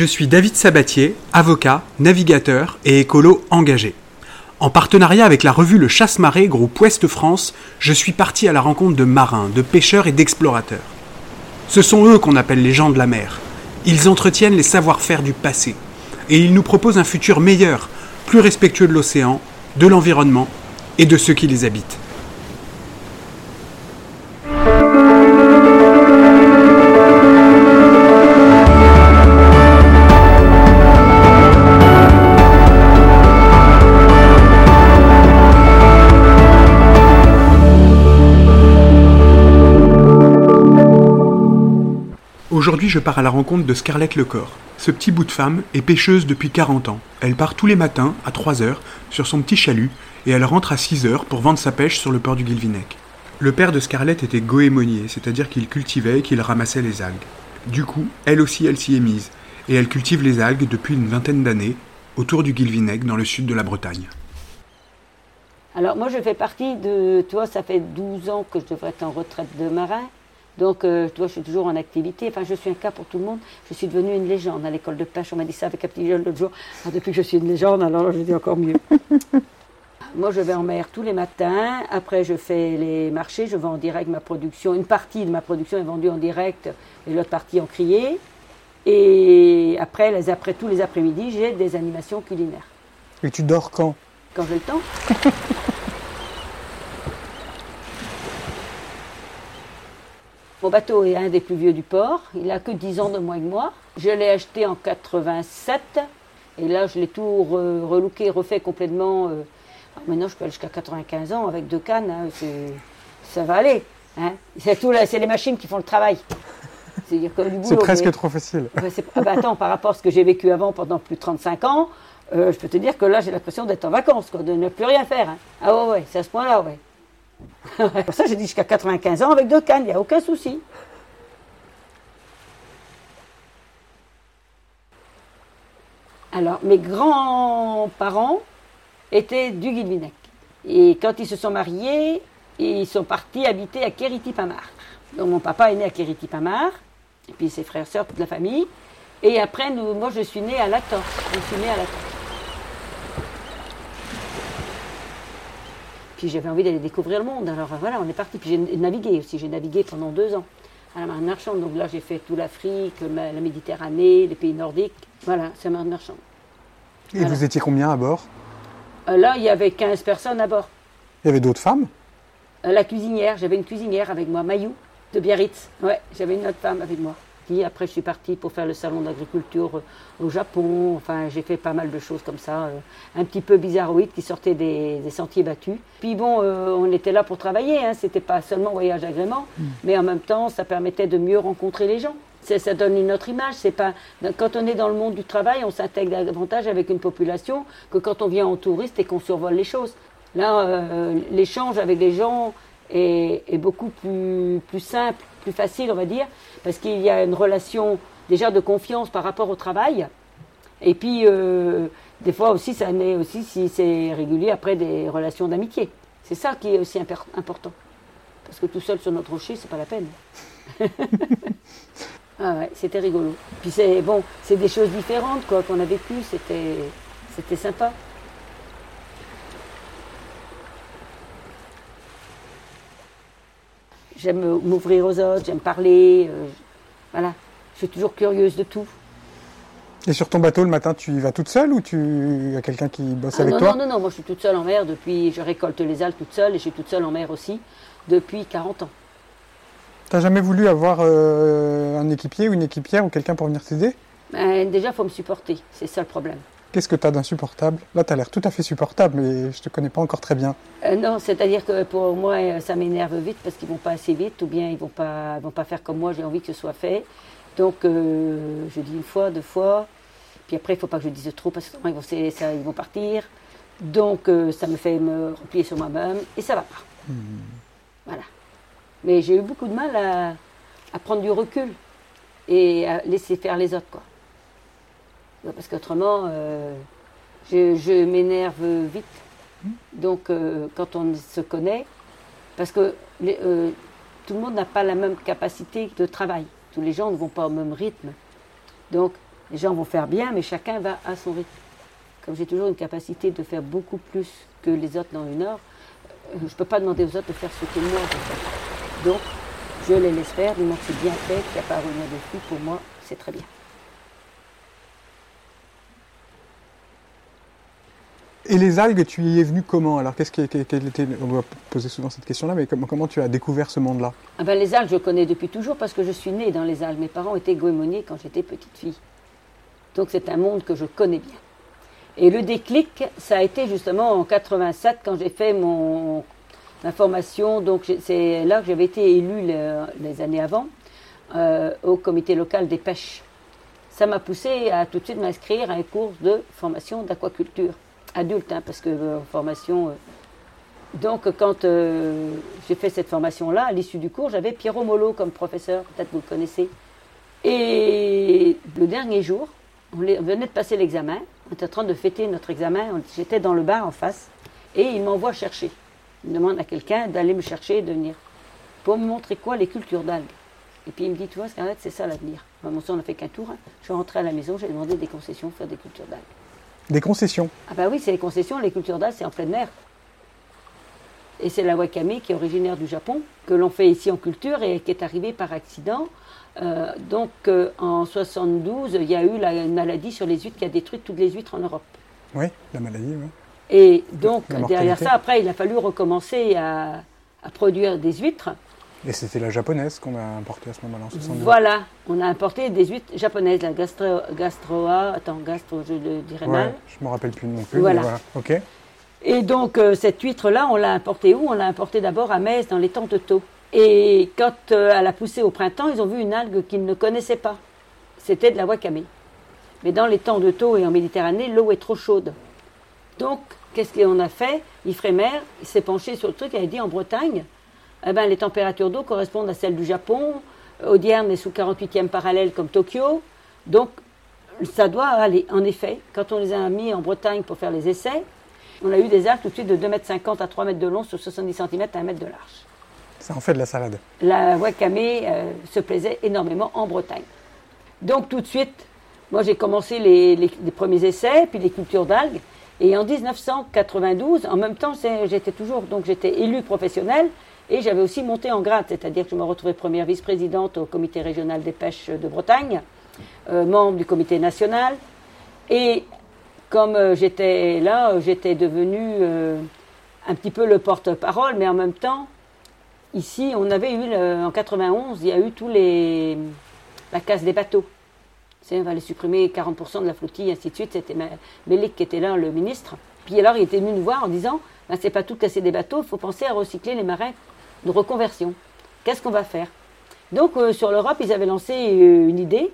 Je suis David Sabatier, avocat, navigateur et écolo engagé. En partenariat avec la revue Le Chasse-Marée, groupe Ouest France, je suis parti à la rencontre de marins, de pêcheurs et d'explorateurs. Ce sont eux qu'on appelle les gens de la mer. Ils entretiennent les savoir-faire du passé. Et ils nous proposent un futur meilleur, plus respectueux de l'océan, de l'environnement et de ceux qui les habitent. Je pars à la rencontre de Scarlett Lecor. Ce petit bout de femme est pêcheuse depuis 40 ans. Elle part tous les matins à 3 heures sur son petit chalut et elle rentre à 6 heures pour vendre sa pêche sur le port du Guilvinec. Le père de Scarlett était goémonier, c'est-à-dire qu'il cultivait et qu'il ramassait les algues. Du coup, elle aussi, elle s'y est mise, et elle cultive les algues depuis une vingtaine d'années autour du Guilvinec dans le sud de la Bretagne. Alors moi je fais partie de, toi ça fait 12 ans que je devrais être en retraite de marin. Donc, euh, toi, je suis toujours en activité. Enfin, je suis un cas pour tout le monde. Je suis devenue une légende à l'école de pêche. On m'a dit ça avec un petit jeune l'autre jour. Ah, depuis que je suis une légende, alors je dis encore mieux. Moi, je vais en mer tous les matins. Après, je fais les marchés. Je vends en direct ma production. Une partie de ma production est vendue en direct et l'autre partie en crié. Et après, les, après tous les après-midi, j'ai des animations culinaires. Et tu dors quand? Quand j'ai le temps. Mon bateau est un des plus vieux du port. Il n'a que 10 ans de moins que moi. Je l'ai acheté en 87. Et là, je l'ai tout relooké, refait complètement. Euh. maintenant, je peux aller jusqu'à 95 ans avec deux cannes. Hein. ça va aller. Hein. C'est les machines qui font le travail. C'est presque trop facile. Ah bah attends, par rapport à ce que j'ai vécu avant pendant plus de 35 ans, euh, je peux te dire que là, j'ai l'impression d'être en vacances, de ne plus rien faire. Hein. Ah ouais, ouais, c'est à ce point-là, ouais. Pour ça, j'ai dit jusqu'à 95 ans avec deux cannes, il n'y a aucun souci. Alors, mes grands-parents étaient du Guilvinec. Et quand ils se sont mariés, ils sont partis habiter à Kéritipamar. Donc, mon papa est né à Kéritipamar, et puis ses frères, sœurs, toute la famille. Et après, nous, moi, je suis née à Lator. Puis j'avais envie d'aller découvrir le monde. Alors voilà, on est parti. Puis j'ai navigué aussi. J'ai navigué pendant deux ans à la marine marchande. Donc là, j'ai fait tout l'Afrique, la Méditerranée, les pays nordiques. Voilà, c'est la marine marchande. Et vous étiez combien à bord? Euh, Là, il y avait 15 personnes à bord. Il y avait d'autres femmes? Euh, La cuisinière. J'avais une cuisinière avec moi, Mayou, de Biarritz. Ouais, j'avais une autre femme avec moi. Après, je suis partie pour faire le salon d'agriculture euh, au Japon. Enfin, j'ai fait pas mal de choses comme ça, euh, un petit peu bizarroïdes qui sortaient des, sentiers battus. Puis bon, euh, on était là pour travailler. Hein. C'était pas seulement voyage agrément, mm. mais en même temps, ça permettait de mieux rencontrer les gens. Ça donne une autre image. C'est pas quand on est dans le monde du travail, on s'intègre davantage avec une population que quand on vient en touriste et qu'on survole les choses. Là, l'échange avec les gens est, est beaucoup plus, plus simple plus facile, on va dire, parce qu'il y a une relation déjà de confiance par rapport au travail. Et puis, euh, des fois aussi, ça aussi, si c'est régulier, après des relations d'amitié. C'est ça qui est aussi important. Parce que tout seul sur notre rocher, c'est pas la peine. ah ouais, c'était rigolo. Puis c'est bon, c'est des choses différentes quoi qu'on a vécues, c'était c'était sympa. J'aime m'ouvrir aux autres, j'aime parler. Euh, voilà. Je suis toujours curieuse de tout. Et sur ton bateau, le matin, tu y vas toute seule ou tu as quelqu'un qui bosse ah avec non, toi Non, non, non, moi je suis toute seule en mer depuis. Je récolte les algues toute seule et je suis toute seule en mer aussi depuis 40 ans. T'as jamais voulu avoir euh, un équipier ou une équipière ou quelqu'un pour venir t'aider? Ben, Déjà, il faut me supporter, c'est ça le problème. Qu'est-ce que tu as d'insupportable? Là, tu as l'air tout à fait supportable, mais je ne te connais pas encore très bien. Euh, non, c'est-à-dire que pour moi, euh, ça m'énerve vite parce qu'ils vont pas assez vite, ou bien ils vont pas, vont pas faire comme moi, j'ai envie que ce soit fait. Donc, euh, je dis une fois, deux fois, puis après, il ne faut pas que je dise trop parce qu'ils vont, ça, ils vont partir. Donc, ça me fait me replier sur moi-même, et ça va pas. Hmm. Voilà. Mais j'ai eu beaucoup de mal à, à prendre du recul et à laisser faire les autres, quoi. Parce qu'autrement, euh, je, m'énerve vite. Donc, euh, quand on se connaît, parce que euh, tout le monde n'a pas la même capacité de travail. Tous les gens ne vont pas au même rythme. Donc, Les gens vont faire bien, mais chacun va à son rythme. Comme j'ai toujours une capacité de faire beaucoup plus que les autres dans une heure, je ne peux pas demander aux autres de faire ce que moi je fais. Donc, je les laisse faire, du moment que c'est bien fait, qu'il n'y a pas à revenir dessus, pour moi, c'est très bien. Et les algues, tu y es venu comment Alors, qu'est-ce qui, était, on va poser souvent cette question-là, mais comment, tu as découvert ce monde-là Ah ben, les algues, je connais depuis toujours parce que je suis née dans les algues. Mes parents étaient goémoniers quand j'étais petite fille. Donc c'est un monde que je connais bien. Et le déclic, ça a été justement en 87 quand j'ai fait mon ma formation. Donc c'est là que j'avais été élue les, années avant euh, au comité local des pêches. Ça m'a poussé à tout de suite m'inscrire à un cours de formation d'aquaculture adulte, hein, parce que euh, formation. Euh. donc quand j'ai fait cette formation-là, à l'issue du cours, j'avais Pierrot Molo comme professeur, peut-être vous le connaissez. Et le dernier jour, on venait de passer l'examen, on était en train de fêter notre examen, j'étais dans le bar en face, et il m'envoie chercher. Il demande à quelqu'un d'aller me chercher de venir. Pour me montrer quoi Les cultures d'algues. Et puis il me dit, tu vois, c'est ça l'avenir. Bon, on n'a fait qu'un tour. Hein. Je suis rentré à la maison, j'ai demandé des concessions pour faire des cultures d'algues. Des concessions Ah bah oui, c'est les concessions. Les cultures d'algues, c'est en pleine mer. Et c'est la wakame qui est originaire du Japon, que l'on fait ici en culture et qui est arrivée par accident. Euh, donc euh, en 72, il y a eu la, une maladie sur les huîtres qui a détruit toutes les huîtres en Europe. Oui, la maladie, oui. Et donc derrière ça, après, il a fallu recommencer à, produire des huîtres. Et c'était la japonaise qu'on a importée à ce moment-là, en 72. Voilà, on a importé des huîtres japonaises, la gastro, gastroa, attends, gastro, je le dirais mal. Je ne me rappelle plus non plus. Voilà. Ok. Et donc, euh, cette huître-là, on l'a importée où? On l'a importée d'abord à Metz, dans les temps de taux. Et quand euh, elle a poussé au printemps, ils ont vu une algue qu'ils ne connaissaient pas. C'était de la wakame. Mais dans les temps de taux et en Méditerranée, l'eau est trop chaude. Donc, qu'est-ce qu'on a fait? Ifremer s'est penché sur le truc, il a dit en Bretagne, eh ben, les températures d'eau correspondent à celles du Japon. Audierne est sous 48e parallèle comme Tokyo. Donc, ça doit aller. En effet, quand on les a mis en Bretagne pour faire les essais, on a eu des algues tout de suite de 2,50 m à 3 m de long sur 70 cm à 1 m de large. Ça en fait de la salade. La wakame euh, se plaisait énormément en Bretagne. Donc tout de suite, moi j'ai commencé les, premiers essais, puis les cultures d'algues. Et en 1992, en même temps, j'étais toujours, donc j'étais élue professionnelle et j'avais aussi monté en grade, c'est-à-dire que je me retrouvais première vice-présidente au comité régional des pêches de Bretagne, euh, membre du comité national. Et comme euh, j'étais là, j'étais devenue euh, un petit peu le porte-parole, mais en même temps, ici, on avait eu, en 91, il y a eu tous les, la casse des bateaux. On va les supprimer 40% de la flottille, ainsi de suite. C'était Mélic qui était là, le ministre. Puis alors, il était venu nous voir en disant ben, c'est pas tout casser des bateaux, il faut penser à recycler les marins de reconversion. Qu'est-ce qu'on va faire? Donc, euh, sur l'Europe, ils avaient lancé une idée.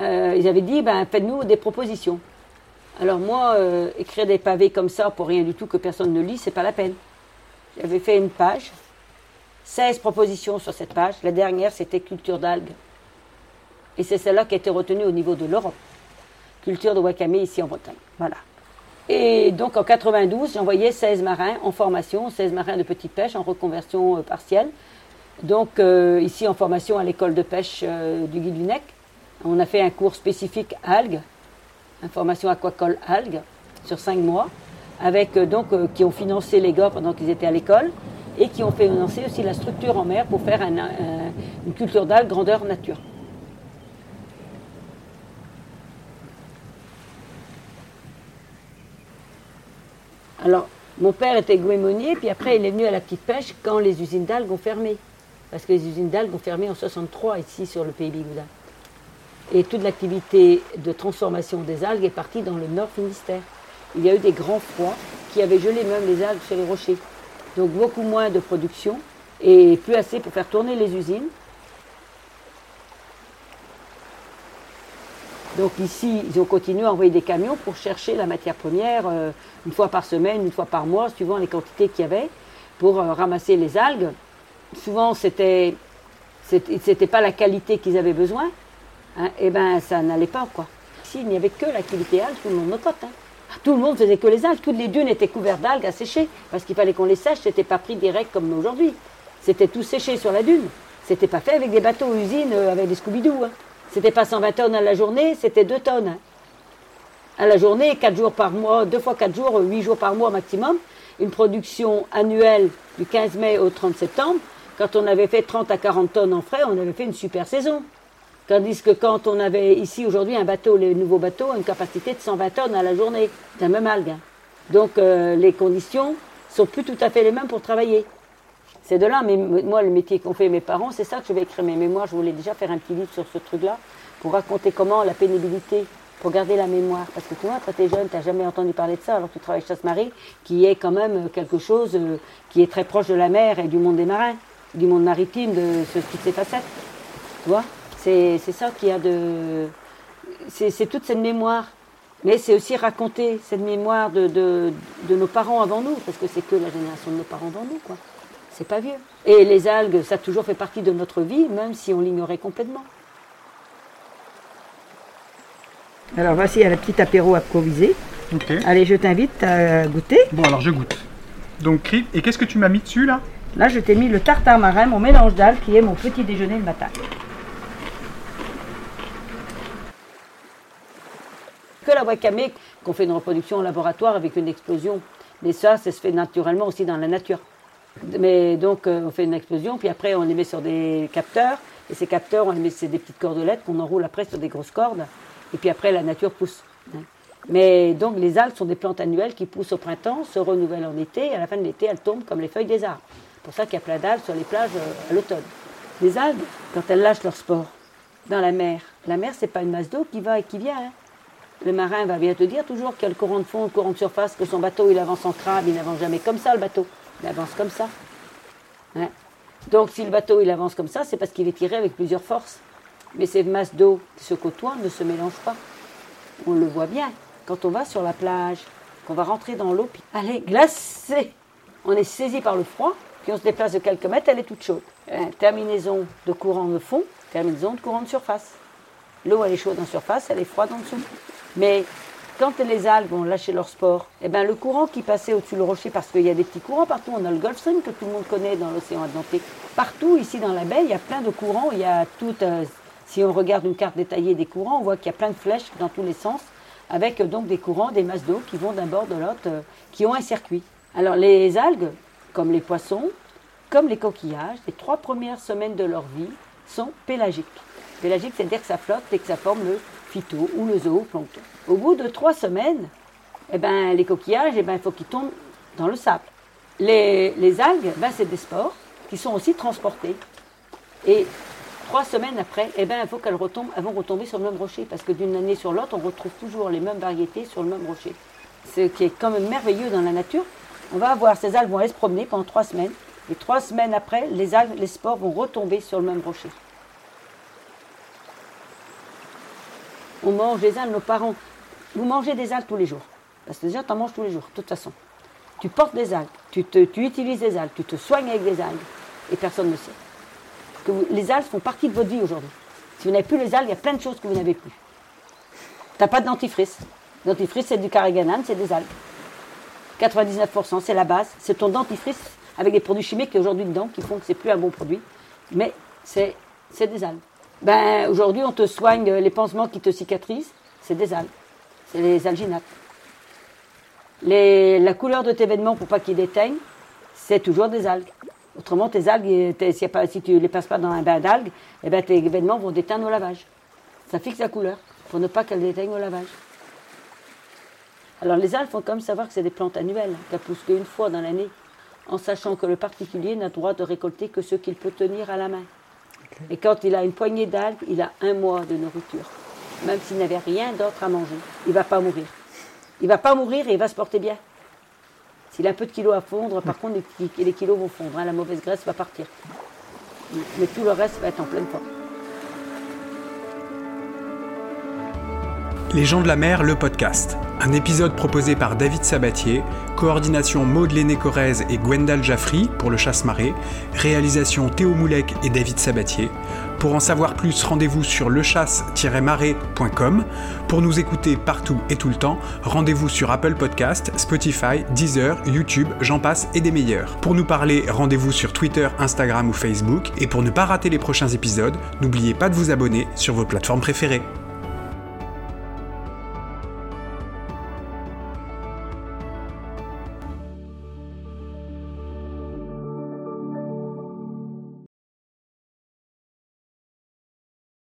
ils avaient dit ben, faites-nous des propositions. Alors moi, euh, écrire des pavés comme ça pour rien du tout que personne ne lit, c'est pas la peine. J'avais fait une page, 16 propositions sur cette page. La dernière, c'était culture d'algues. Et c'est celle-là qui a été retenue au niveau de l'Europe. Culture de wakame ici en Bretagne. Voilà. Et donc en 92, j'envoyais 16 marins en formation, 16 marins de petite pêche en reconversion euh, partielle. Donc euh, ici en formation à l'école de pêche du Guilvinec. On a fait un cours spécifique algues information aquacole algues, sur cinq mois, avec euh, donc euh, qui ont financé les gars pendant qu'ils étaient à l'école et qui ont financé aussi la structure en mer pour faire une culture d'algues grandeur nature. Alors, mon père était goémonier, puis après il est venu à la petite pêche quand les usines d'algues ont fermé. Parce que les usines d'algues ont fermé en 63 ici sur le pays Bigoudin. Et toute l'activité de transformation des algues est partie dans le nord Finistère. Il y a eu des grands froids qui avaient gelé même les algues sur les rochers. Donc beaucoup moins de production et plus assez pour faire tourner les usines. Donc ici, ils ont continué à envoyer des camions pour chercher la matière première euh, une fois par semaine, une fois par mois, suivant les quantités qu'il y avait, pour euh, ramasser les algues. Souvent, c'était c'était pas la qualité qu'ils avaient besoin, Hein, eh ben ça n'allait pas quoi. S'il n'y avait que l'activité algue, tout le monde cote. Hein. Tout le monde faisait que les algues. Toutes les dunes étaient couvertes d'algues à sécher parce qu'il fallait qu'on les sèche. C'était pas pris direct comme aujourd'hui. C'était tout séché sur la dune. C'était pas fait avec des bateaux usines euh, avec des Scooby-Doo. Hein. C'était pas 120 tonnes à la journée, c'était 2 tonnes. À la journée, 4 jours par mois, 2 fois 4 jours, 8 jours par mois maximum. Une production annuelle du 15 mai au 30 septembre. Quand on avait fait 30 à 40 tonnes en frais, on avait fait une super saison. Tandis que quand on avait ici aujourd'hui un bateau, les nouveaux bateaux une capacité de 120 tonnes à la journée. C'est la même algue. hein. Donc euh, les conditions sont plus tout à fait les mêmes pour travailler. C'est de là, mais moi, le métier qu'ont fait mes parents, c'est ça que je vais écrire mes mémoires. Je voulais déjà faire un petit livre sur ce truc-là, pour raconter comment la pénibilité, pour garder la mémoire. Parce que toi, quand tu es jeune, tu n'as jamais entendu parler de ça, alors que tu travailles chasse-marée, qui est quand même euh, quelque chose euh, qui est très proche de la mer et du monde des marins, du monde maritime, de ce, toutes ces facettes. Tu vois? C'est ça qu'il y a de. C'est c'est toute cette mémoire. Mais c'est aussi raconter cette mémoire de, de, de nos parents avant nous, parce que c'est que la génération de nos parents avant nous, quoi. C'est pas vieux. Et les algues, ça a toujours fait partie de notre vie, même si on l'ignorait complètement. Alors voici un petit apéro improvisé. Ok. Allez, je t'invite à goûter. Bon, alors je goûte. Donc, et qu'est-ce que tu m'as mis dessus là? Là, je t'ai mis le tartare marin, mon mélange d'algues, qui est mon petit déjeuner le matin. Que la wakame, qu'on fait une reproduction en laboratoire avec une explosion. Mais ça, ça se fait naturellement aussi dans la nature. Mais donc, euh, on fait une explosion, puis après, on les met sur des capteurs. Et ces capteurs, on les met, c'est des petites cordelettes qu'on enroule après sur des grosses cordes. Et puis après, la nature pousse. Mais donc, les algues sont des plantes annuelles qui poussent au printemps, se renouvellent en été, et à la fin de l'été, elles tombent comme les feuilles des arbres. C'est pour ça qu'il y a plein d'algues sur les plages euh, à l'automne. Les algues, quand elles lâchent leur sport dans la mer, la mer, c'est pas une masse d'eau qui va et qui vient. hein. Le marin va bien te dire toujours qu'il y a le courant de fond, le courant de surface, que son bateau, il avance en crabe, il n'avance jamais comme ça, le bateau. Il avance comme ça. Donc, si le bateau, il avance comme ça, c'est parce qu'il est tiré avec plusieurs forces. Mais ces masses d'eau qui se côtoient ne se mélangent pas. On le voit bien quand on va sur la plage, qu'on va rentrer dans l'eau, puis elle est glacée. On est saisi par le froid, puis on se déplace de quelques mètres, elle est toute chaude. Terminaison de courant de fond, terminaison de courant de surface. L'eau, elle est chaude en surface, elle est froide en dessous. Mais quand les algues vont lâcher leur sport, eh ben, le courant qui passait au-dessus du rocher, parce qu'il y a des petits courants partout, on a le Gulf Stream que tout le monde connaît dans l'océan Atlantique. Partout, ici dans la baie, il y a plein de courants. Il y a euh, si on regarde une carte détaillée des courants, on voit qu'il y a plein de flèches dans tous les sens, avec euh, donc des courants, des masses d'eau qui vont d'un bord de l'autre, euh, qui ont un circuit. Alors les algues, comme les poissons, comme les coquillages, les trois premières semaines de leur vie sont pélagiques. Pélagique, c'est-à-dire que ça flotte et que ça forme le phyto ou le zooplancton. Au bout de trois semaines, eh ben, les coquillages, eh ben, il faut qu'ils tombent dans le sable. Les, les algues, ben, c'est des spores qui sont aussi transportés. Et trois semaines après, eh ben, il faut qu'elles retombent, elles vont retomber sur le même rocher, parce que d'une année sur l'autre, on retrouve toujours les mêmes variétés sur le même rocher. Ce qui est quand même merveilleux dans la nature, on va avoir ces algues vont aller se promener pendant trois semaines, et trois semaines après, les algues, les spores vont retomber sur le même rocher. On mange des algues, nos parents. Vous mangez des algues tous les jours. Parce que déjà, tu en manges tous les jours, de toute façon. Tu portes des algues, tu, te- utilises des algues, tu te soignes avec des algues, et personne ne sait. Les algues font partie de votre vie aujourd'hui. Si vous n'avez plus les algues, il y a plein de choses que vous n'avez plus. Tu n'as pas de dentifrice. Dentifrice, c'est du carrageenan, c'est des algues. 99%, c'est la base. C'est ton dentifrice avec des produits chimiques aujourd'hui dedans qui font que c'est plus un bon produit. Mais c'est c'est des algues. Ben, aujourd'hui, on te soigne les pansements qui te cicatrisent, c'est des algues. C'est les alginates. Les- la couleur de tes vêtements pour pas qu'ils déteignent, c'est toujours des algues. Autrement, tes algues, pas- si tu ne les passes pas dans un bain d'algues, eh ben, tes vêtements vont déteindre au lavage. Ça fixe la couleur pour ne pas qu'elles déteignent au lavage. Alors les algues, il faut quand même savoir que c'est des plantes annuelles, hein, qu'elles poussent qu'une fois dans l'année, en sachant que le particulier n'a droit de récolter que ce qu'il peut tenir à la main. Et quand il a une poignée d'algues, il a un mois de nourriture. Même s'il n'avait rien d'autre à manger, il ne va pas mourir. Il ne va pas mourir et il va se porter bien. S'il a un peu de kilos à fondre, par contre, les, kilos vont fondre, hein, la mauvaise graisse va partir. Mais tout le reste va être en pleine forme. Les gens de la mer, le podcast. Un épisode proposé par David Sabatier, coordination Maud Léné-Corrèze et Gwendal Jaffry pour le chasse-marée, réalisation Théo Moulec et David Sabatier. Pour en savoir plus, rendez-vous sur lechasse-marée.com. Pour nous écouter partout et tout le temps, rendez-vous sur Apple Podcast, Spotify, Deezer, YouTube, j'en passe et des meilleurs. Pour nous parler, rendez-vous sur Twitter, Instagram ou Facebook. Et pour ne pas rater les prochains épisodes, n'oubliez pas de vous abonner sur vos plateformes préférées.